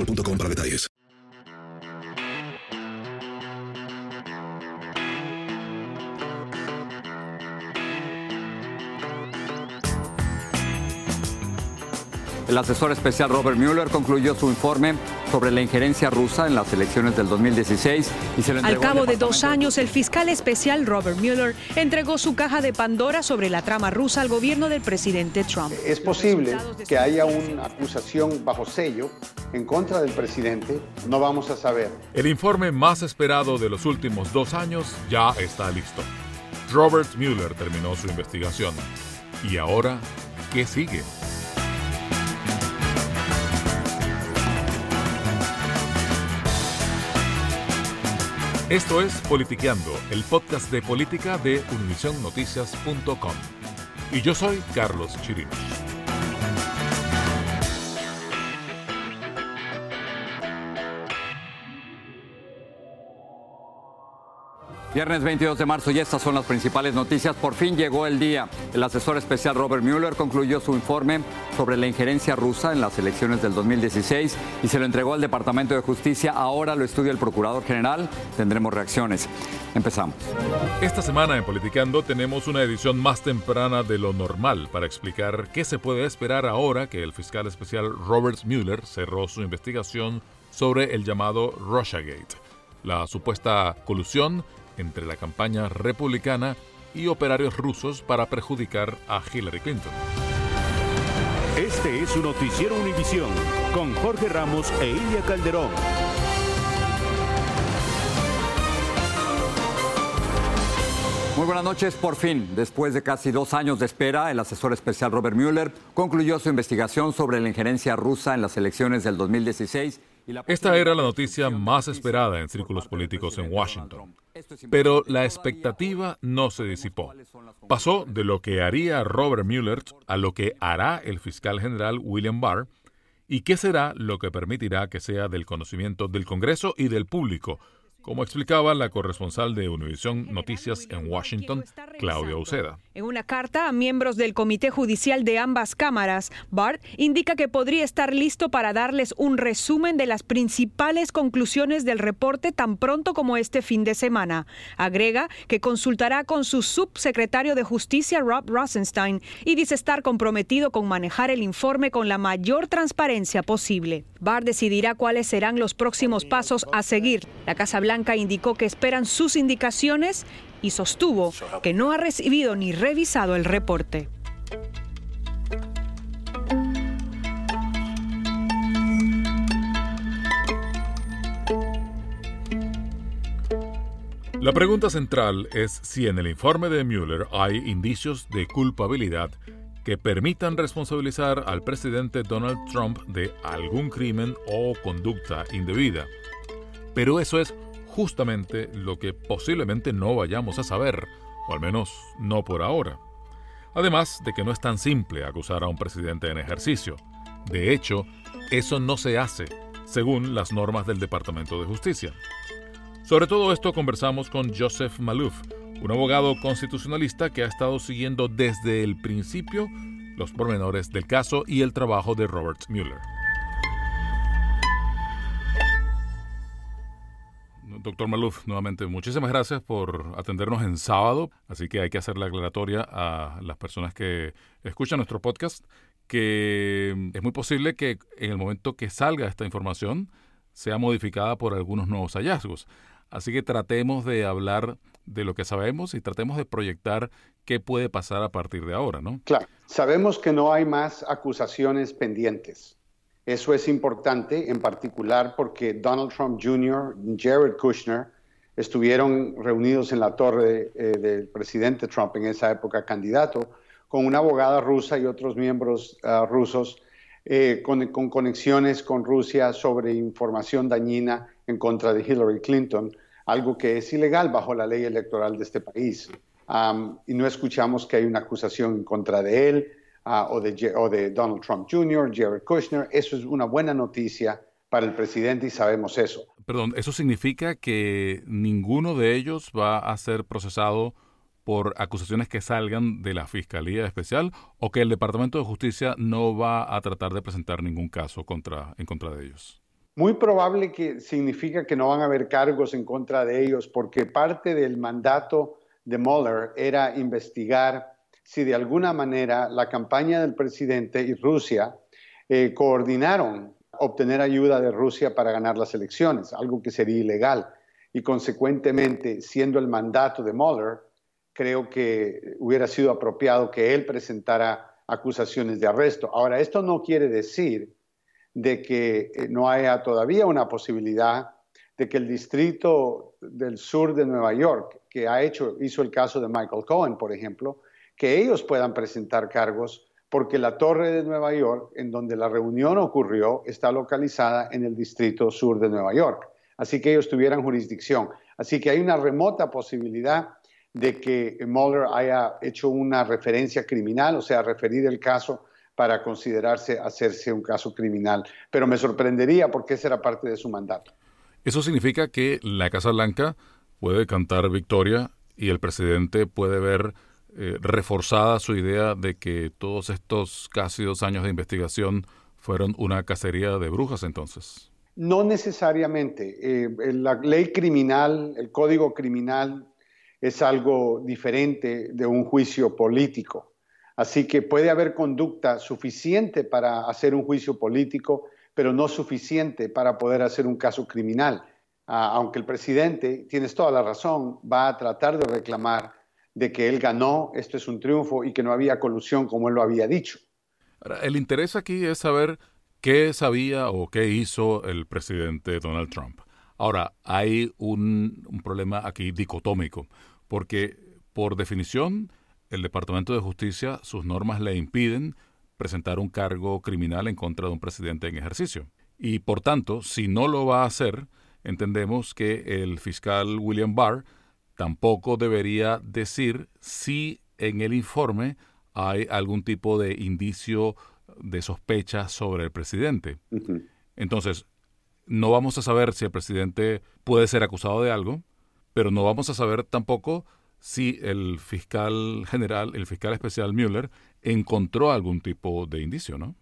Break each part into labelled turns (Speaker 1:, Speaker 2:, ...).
Speaker 1: boostmobile.com para detalles.
Speaker 2: El asesor especial Robert Mueller concluyó su informe sobre la injerencia rusa en las elecciones del 2016 y se lo
Speaker 3: Al cabo de dos años, el fiscal especial Robert Mueller entregó su caja de Pandora sobre la trama rusa al gobierno del presidente Trump.
Speaker 4: Es posible que haya una acusación bajo sello en contra del presidente, no vamos a saber.
Speaker 5: El informe más esperado de los últimos dos años ya está listo. Robert Mueller terminó su investigación. ¿Y ahora qué sigue? Esto es Politiqueando, el podcast de política de univisionnoticias.com. Y yo soy Carlos Chirinos.
Speaker 2: Viernes 22 de marzo y estas son las principales noticias. Por fin llegó el día. El asesor especial Robert Mueller concluyó su informe sobre la injerencia rusa en las elecciones del 2016 y se lo entregó al Departamento de Justicia. Ahora lo estudia el Procurador General. Tendremos reacciones. Empezamos.
Speaker 5: Esta semana en Politicando tenemos una edición más temprana de lo normal para explicar qué se puede esperar ahora que el fiscal especial Robert Mueller cerró su investigación sobre el llamado Russiagate, la supuesta colusión entre la campaña republicana y operarios rusos para perjudicar a Hillary Clinton.
Speaker 6: Este es su noticiero Univisión con Jorge Ramos e Ilia Calderón.
Speaker 2: Muy buenas noches. Por fin, después de casi dos años de espera, el asesor especial Robert Mueller concluyó su investigación sobre la injerencia rusa en las elecciones del 2016. y la
Speaker 5: Esta era la noticia más esperada en círculos políticos en Washington. Pero la expectativa no se disipó. Pasó de lo que haría Robert Mueller a lo que hará el fiscal general William Barr y qué será lo que permitirá que sea del conocimiento del Congreso y del público, como explicaba la corresponsal de Univision Noticias en Washington, Claudia Uceda.
Speaker 3: En una carta a miembros del Comité Judicial de ambas cámaras, Bart indica que podría estar listo para darles un resumen de las principales conclusiones del reporte tan pronto como este fin de semana. Agrega que consultará con su subsecretario de Justicia, Rob Rosenstein, y dice estar comprometido con manejar el informe con la mayor transparencia posible. Barr decidirá cuáles serán los próximos pasos a seguir. La Casa Blanca Blanca indicó que esperan sus indicaciones y sostuvo que no ha recibido ni revisado el reporte.
Speaker 5: La pregunta central es si en el informe de Mueller hay indicios de culpabilidad que permitan responsabilizar al presidente Donald Trump de algún crimen o conducta indebida. Pero eso es justamente lo que posiblemente no vayamos a saber, o al menos no por ahora. Además de que no es tan simple acusar a un presidente en ejercicio. De hecho, eso no se hace, según las normas del Departamento de Justicia. Sobre todo esto conversamos con Joseph Malouf, un abogado constitucionalista que ha estado siguiendo desde el principio los pormenores del caso y el trabajo de Robert Mueller. Doctor Malouf, nuevamente muchísimas gracias por atendernos en sábado, así que hay que hacer la aclaratoria a las personas que escuchan nuestro podcast que es muy posible que en el momento que salga esta información sea modificada por algunos nuevos hallazgos. Así que tratemos de hablar de lo que sabemos y tratemos de proyectar qué puede pasar a partir de ahora, ¿no?
Speaker 4: Claro, sabemos que no hay más acusaciones pendientes. Eso es importante, en particular porque Donald Trump Jr., Jared Kushner, estuvieron reunidos en la torre eh, del presidente Trump en esa época candidato, con una abogada rusa y otros miembros ah, rusos eh, con, conexiones con Rusia sobre información dañina en contra de Hillary Clinton, algo que es ilegal bajo la ley electoral de este país. y no escuchamos que hay una acusación en contra de él o, de, o de Donald Trump Jr., Jared Kushner. Eso es una buena noticia para el presidente y sabemos eso.
Speaker 5: Perdón, ¿eso significa que ninguno de ellos va a ser procesado por acusaciones que salgan de la Fiscalía Especial o que el Departamento de Justicia no va a tratar de presentar ningún caso contra, en contra de ellos?
Speaker 4: Muy probable que significa que no van a haber cargos en contra de ellos porque parte del mandato de Mueller era investigar si de alguna manera la campaña del presidente y Rusia eh, coordinaron obtener ayuda de Rusia para ganar las elecciones, algo que sería ilegal. Y consecuentemente, siendo el mandato de Mueller, creo que hubiera sido apropiado que él presentara acusaciones de arresto. Ahora, esto no quiere decir de que eh, no haya todavía una posibilidad de que el distrito del sur de Nueva York, que ha hecho, hizo el caso de Michael Cohen, por ejemplo, que ellos puedan presentar cargos porque la torre de Nueva York, en donde la reunión ocurrió, está localizada en el distrito sur de Nueva York. Así que ellos tuvieran jurisdicción. Así que hay una remota posibilidad de que Mueller haya hecho una referencia criminal, o sea, referir el caso para considerarse hacerse un caso criminal. Pero me sorprendería porque esa era parte de su mandato.
Speaker 5: Eso significa que la Casa Blanca puede cantar victoria y el presidente puede ver eh, reforzada su idea de que todos estos casi dos años de investigación fueron una cacería de brujas entonces.
Speaker 4: No necesariamente. Eh, la ley criminal, el código criminal es algo diferente de un juicio político. Así que puede haber conducta suficiente para hacer un juicio político, pero no suficiente para poder hacer un caso criminal. Ah, aunque el presidente, tienes toda la razón, va a tratar de reclamar de que él ganó, esto es un triunfo y que no había colusión como él lo había dicho.
Speaker 5: el interés aquí es saber qué sabía o qué hizo el presidente Donald Trump. Ahora, hay un, un problema aquí dicotómico porque por definición el Departamento de Justicia, sus normas le impiden presentar un cargo criminal en contra de un presidente en ejercicio. Y por tanto, si no lo va a hacer, entendemos que el fiscal William Barr tampoco debería decir si en el informe hay algún tipo de indicio de sospecha sobre el presidente. Entonces, no vamos a saber si el presidente puede ser acusado de algo, pero no vamos a saber tampoco si el fiscal general, el fiscal especial Mueller, encontró algún tipo de indicio, ¿no?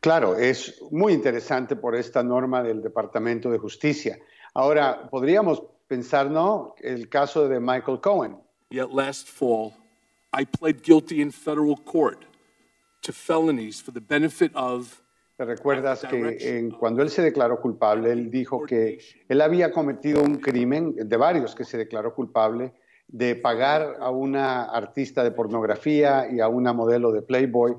Speaker 4: Claro, es muy interesante por esta norma del Departamento de Justicia. Ahora, podríamos pensar, ¿no? El caso de Michael Cohen.
Speaker 7: Yet last fall, I pled guilty in federal court to felonies for the benefit of
Speaker 4: ¿Te recuerdas que cuando él se declaró culpable, él dijo que él había cometido un crimen, de varios que se declaró culpable, de pagar a una artista de pornografía y a una modelo de Playboy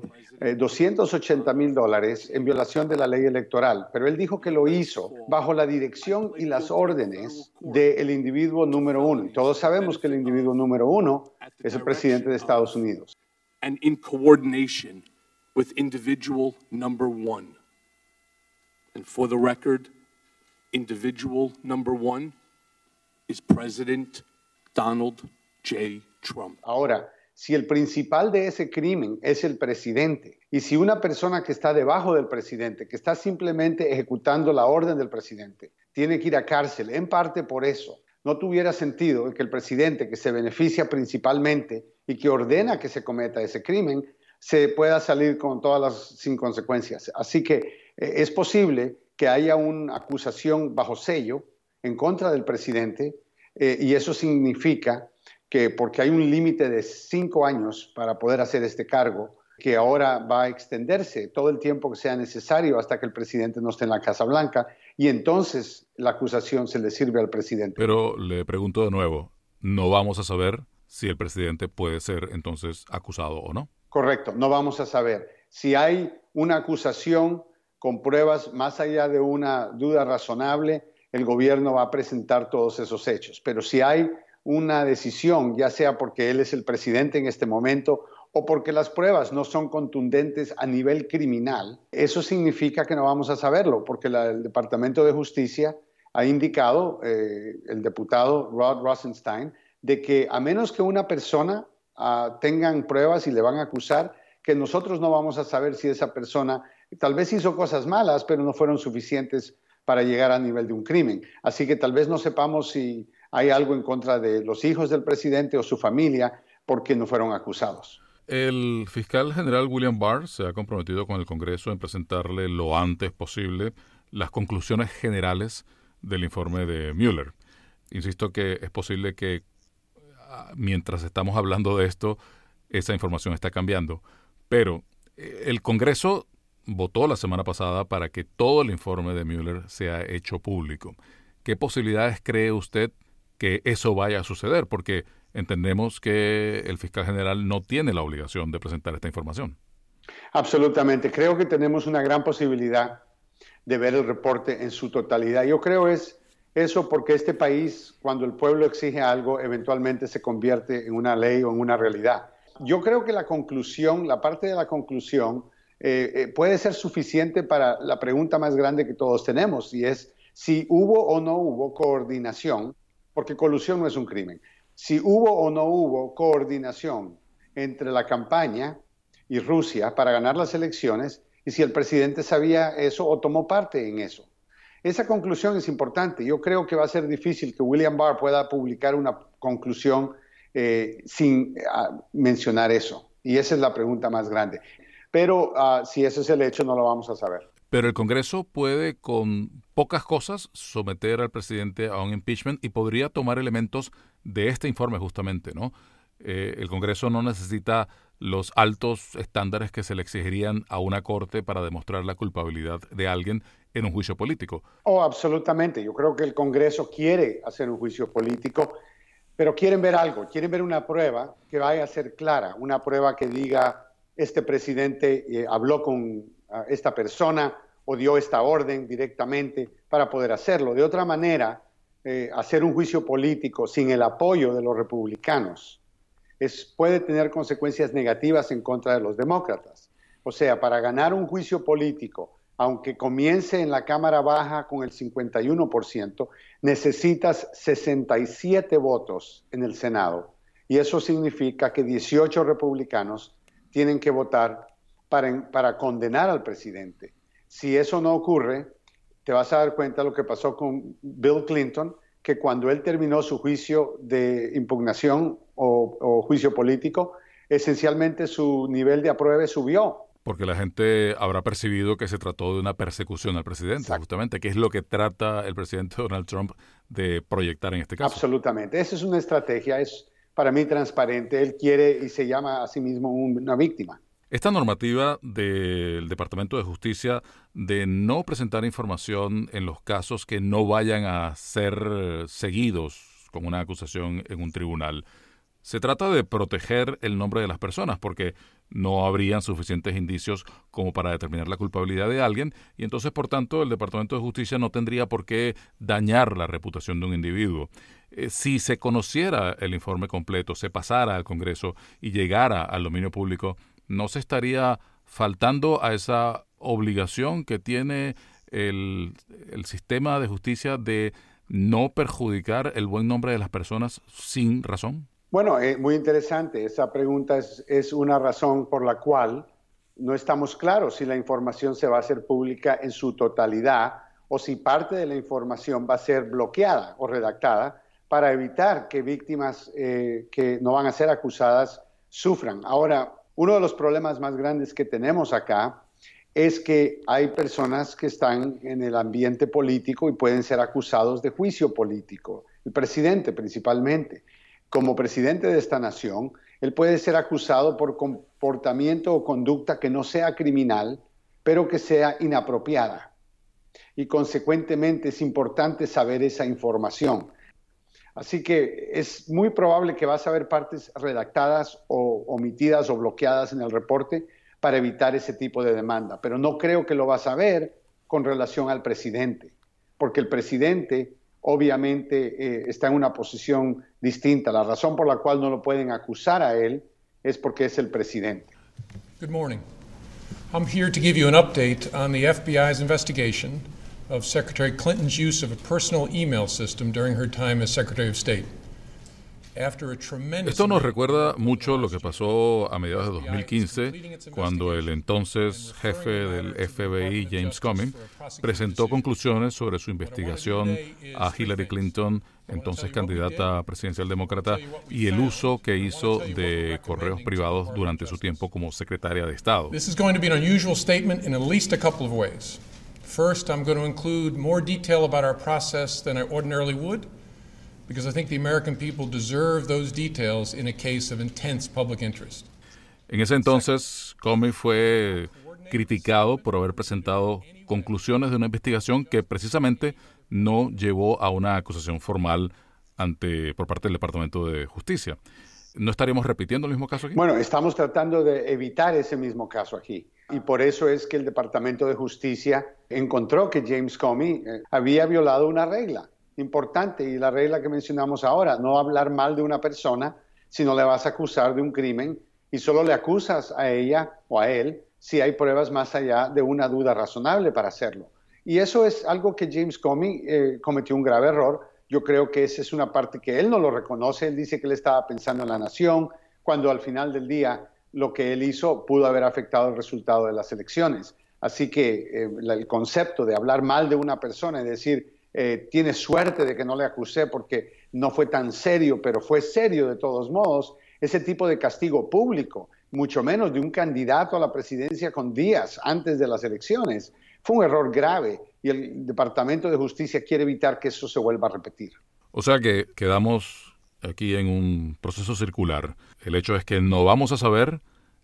Speaker 4: 280 eh, mil dólares en violación de la ley electoral, pero él dijo que lo hizo bajo la dirección y las órdenes del individuo número uno. Todos sabemos que el individuo número uno es el presidente de Estados Unidos.
Speaker 7: And in coordination with individual number one. And for the record, individual number one is President Donald J. Trump.
Speaker 4: Ahora, si el principal de ese crimen es el presidente y si una persona que está debajo del presidente, que está simplemente ejecutando la orden del presidente, tiene que ir a cárcel, en parte por eso, no tuviera sentido que el presidente que se beneficia principalmente y que ordena que se cometa ese crimen, se pueda salir con todas las sin consecuencias. Así que eh, es posible que haya una acusación bajo sello en contra del presidente eh, y eso significa que porque hay un límite de cinco años para poder hacer este cargo, que ahora va a extenderse todo el tiempo que sea necesario hasta que el presidente no esté en la Casa Blanca y entonces la acusación se le sirve al presidente.
Speaker 5: Pero le pregunto de nuevo, ¿no vamos a saber si el presidente puede ser entonces acusado o no?
Speaker 4: Correcto, no vamos a saber. Si hay una acusación con pruebas más allá de una duda razonable, el gobierno va a presentar todos esos hechos. Pero si hay una decisión, ya sea porque él es el presidente en este momento o porque las pruebas no son contundentes a nivel criminal, eso significa que no vamos a saberlo, porque el Departamento de Justicia ha indicado, eh, el diputado Rod Rosenstein, de que a menos que una persona uh, tengan pruebas y le van a acusar, que nosotros no vamos a saber si esa persona tal vez hizo cosas malas, pero no fueron suficientes para llegar a nivel de un crimen. Así que tal vez no sepamos si hay algo en contra de los hijos del presidente o su familia porque no fueron acusados.
Speaker 5: El fiscal general William Barr se ha comprometido con el Congreso en presentarle lo antes posible las conclusiones generales del informe de Mueller. Insisto que es posible que ah, mientras estamos hablando de esto, esa información está cambiando. Pero eh, el Congreso votó la semana pasada para que todo el informe de Mueller sea hecho público. ¿Qué posibilidades cree usted que eso vaya a suceder? Porque entendemos que el fiscal general no tiene la obligación de presentar esta información.
Speaker 4: Absolutamente. Creo que tenemos una gran posibilidad de ver el reporte en su totalidad. Yo creo es eso porque este país, cuando el pueblo exige algo, eventualmente se convierte en una ley o en una realidad. Yo creo que la conclusión, la parte de la conclusión, eh, eh, puede ser suficiente para la pregunta más grande que todos tenemos y es si hubo o no hubo coordinación, porque colusión no es un crimen, si hubo o no hubo coordinación entre la campaña y Rusia para ganar las elecciones y si el presidente sabía eso o tomó parte en eso. Esa conclusión es importante. Yo creo que va a ser difícil que William Barr pueda publicar una conclusión eh, sin mencionar eso. Y esa es la pregunta más grande. Pero ah, si ese es el hecho, no lo vamos a saber.
Speaker 5: Pero el Congreso puede, con pocas cosas, someter al presidente a un impeachment y podría tomar elementos de este informe justamente, ¿no? Eh, el Congreso no necesita los altos estándares que se le exigirían a una corte para demostrar la culpabilidad de alguien en un juicio político.
Speaker 4: Oh, absolutamente. Yo creo que el Congreso quiere hacer un juicio político, pero quieren ver algo, quieren ver una prueba que vaya a ser clara, una prueba que diga este presidente eh, habló con ah, esta persona o dio esta orden directamente para poder hacerlo. De otra manera, eh, hacer un juicio político sin el apoyo de los republicanos puede tener consecuencias negativas en contra de los demócratas. O sea, para ganar un juicio político, aunque comience en la Cámara Baja con el 51%, necesitas 67 votos en el Senado. Y eso significa que 18 republicanos tienen que votar para, para condenar al presidente. Si eso no ocurre, te vas a dar cuenta de lo que pasó con Bill Clinton, que cuando él terminó su juicio de impugnación o, juicio político, esencialmente su nivel de apruebe subió.
Speaker 5: Porque la gente habrá percibido que se trató de una persecución al presidente, justamente, que es lo que trata el presidente Donald Trump de proyectar en este caso.
Speaker 4: Absolutamente. Esa es una estrategia, es para mí transparente. Él quiere y se llama a sí mismo una víctima.
Speaker 5: Esta normativa del Departamento de Justicia de no presentar información en los casos que no vayan a ser seguidos con una acusación en un tribunal. Se trata de proteger el nombre de las personas porque no habrían suficientes indicios como para determinar la culpabilidad de alguien y entonces por tanto el Departamento de Justicia no tendría por qué dañar la reputación de un individuo. Eh, si se conociera el informe completo, se pasara al Congreso y llegara al dominio público, no se estaría faltando a esa obligación que tiene el, sistema de justicia de no perjudicar el buen nombre de las personas sin razón.
Speaker 4: Bueno, eh, muy interesante. Esa pregunta es, es, una razón por la cual no estamos claros si la información se va a hacer pública en su totalidad o si parte de la información va a ser bloqueada o redactada para evitar que víctimas eh, que no van a ser acusadas sufran. Ahora, uno de los problemas más grandes que tenemos acá es que hay personas que están en el ambiente político y pueden ser acusados de juicio político, el presidente principalmente como presidente de esta nación, él puede ser acusado por comportamiento o conducta que no sea criminal, pero que sea inapropiada. Y consecuentemente es importante saber esa información. Así que es muy probable que vas a ver partes redactadas o omitidas o bloqueadas en el reporte para evitar ese tipo de demanda. Pero no creo que lo vas a ver con relación al presidente, porque el presidente obviamente eh, está en una posición distinta. La razón por la cual no lo pueden acusar a él es porque es el presidente.
Speaker 8: Good morning. I'm here to give you an update on the FBI's investigation of Secretary Clinton's use of a personal email system during her time as Secretary of State.
Speaker 5: Esto nos recuerda mucho lo que pasó a mediados de 2015, cuando el entonces jefe del FBI, James Comey, presentó conclusiones sobre su investigación a Hillary Clinton, entonces candidata presidencial demócrata, y el uso que hizo de correos privados durante su tiempo como secretaria de Estado.
Speaker 8: First, I'm going to include more detail about our process than I ordinarily would because I think the American people deserve those details in a case of intense public interest.
Speaker 5: En ese entonces, Comey fue criticado por haber presentado conclusiones de una investigación que precisamente no llevó a una acusación formal ante por parte del Departamento de Justicia. ¿No estaríamos repitiendo el mismo caso aquí?
Speaker 4: Bueno, estamos tratando de evitar ese mismo caso aquí. Y por eso es que el Departamento de Justicia encontró que James Comey eh, había violado una regla importante y la regla que mencionamos ahora, no hablar mal de una persona si no le vas a acusar de un crimen y solo le acusas a ella o a él si hay pruebas más allá de una duda razonable para hacerlo. Y eso es algo que James Comey eh, cometió un grave error. Yo creo que esa es una parte que él no lo reconoce. Él dice que él estaba pensando en la nación, cuando al final del día lo que él hizo pudo haber afectado el resultado de las elecciones. Así que eh, el concepto de hablar mal de una persona y decir, eh, tiene suerte de que no le acusé porque no fue tan serio, pero fue serio de todos modos, ese tipo de castigo público, mucho menos de un candidato a la presidencia con días antes de las elecciones, fue un error grave y el Departamento de Justicia quiere evitar que eso se vuelva a repetir.
Speaker 5: O sea que quedamos aquí en un proceso circular. El hecho es que no vamos a saber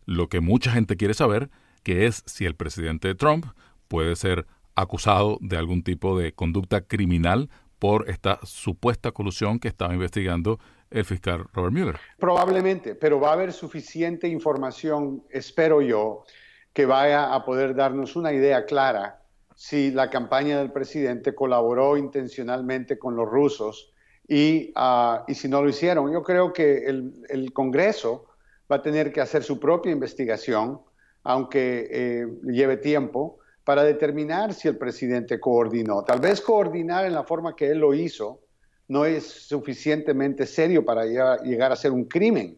Speaker 5: lo que mucha gente quiere saber, que es si el presidente Trump puede ser acusado de algún tipo de conducta criminal por esta supuesta colusión que estaba investigando el fiscal Robert Mueller.
Speaker 4: Probablemente, pero va a haber suficiente información, espero yo, que vaya a poder darnos una idea clara si la campaña del presidente colaboró intencionalmente con los rusos y, ah, y si no lo hicieron. Yo creo que el, Congreso va a tener que hacer su propia investigación, aunque eh, lleve tiempo, para determinar si el presidente coordinó. Tal vez coordinar en la forma que él lo hizo no es suficientemente serio para llegar a ser un crimen,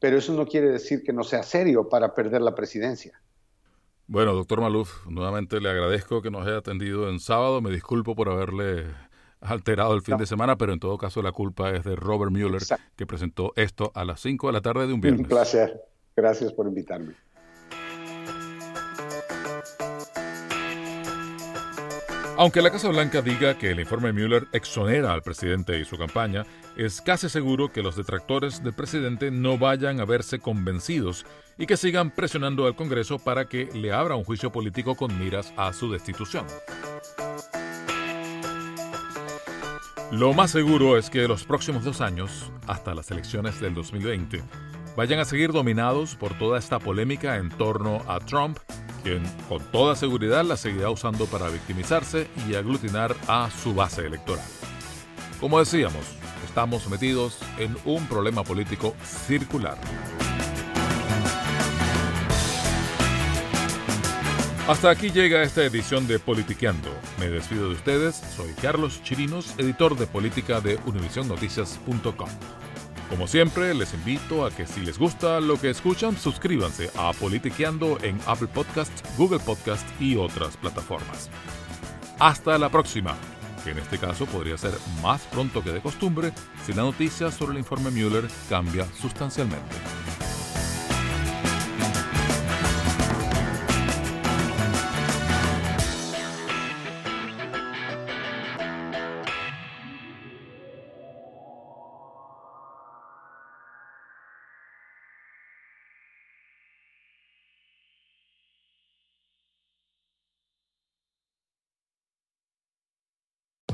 Speaker 4: pero eso no quiere decir que no sea serio para perder la presidencia.
Speaker 5: Bueno, doctor Maluf, nuevamente le agradezco que nos haya atendido en sábado. Me disculpo por haberle alterado el fin de semana, pero en todo caso la culpa es de Robert Mueller, que presentó esto a las 5 de la tarde de un viernes.
Speaker 4: Un placer. Gracias por invitarme.
Speaker 5: Aunque la Casa Blanca diga que el informe Mueller exonera al presidente y su campaña, es casi seguro que los detractores del presidente no vayan a verse convencidos y que sigan presionando al Congreso para que le abra un juicio político con miras a su destitución. Lo más seguro es que los próximos dos años, hasta las elecciones del 2020, vayan a seguir dominados por toda esta polémica en torno a Trump, quien con toda seguridad la seguirá usando para victimizarse y aglutinar a su base electoral. Como decíamos, estamos metidos en un problema político circular. Hasta aquí llega esta edición de Politiqueando. Me despido de ustedes, soy Carlos Chirinos, editor de política de univisionnoticias.com. Como siempre, les invito a que si les gusta lo que escuchan, suscríbanse a Politiqueando en Apple Podcast, Google Podcast y otras plataformas. Hasta la próxima, que en este caso podría ser más pronto que de costumbre si la noticia sobre el informe Mueller cambia sustancialmente.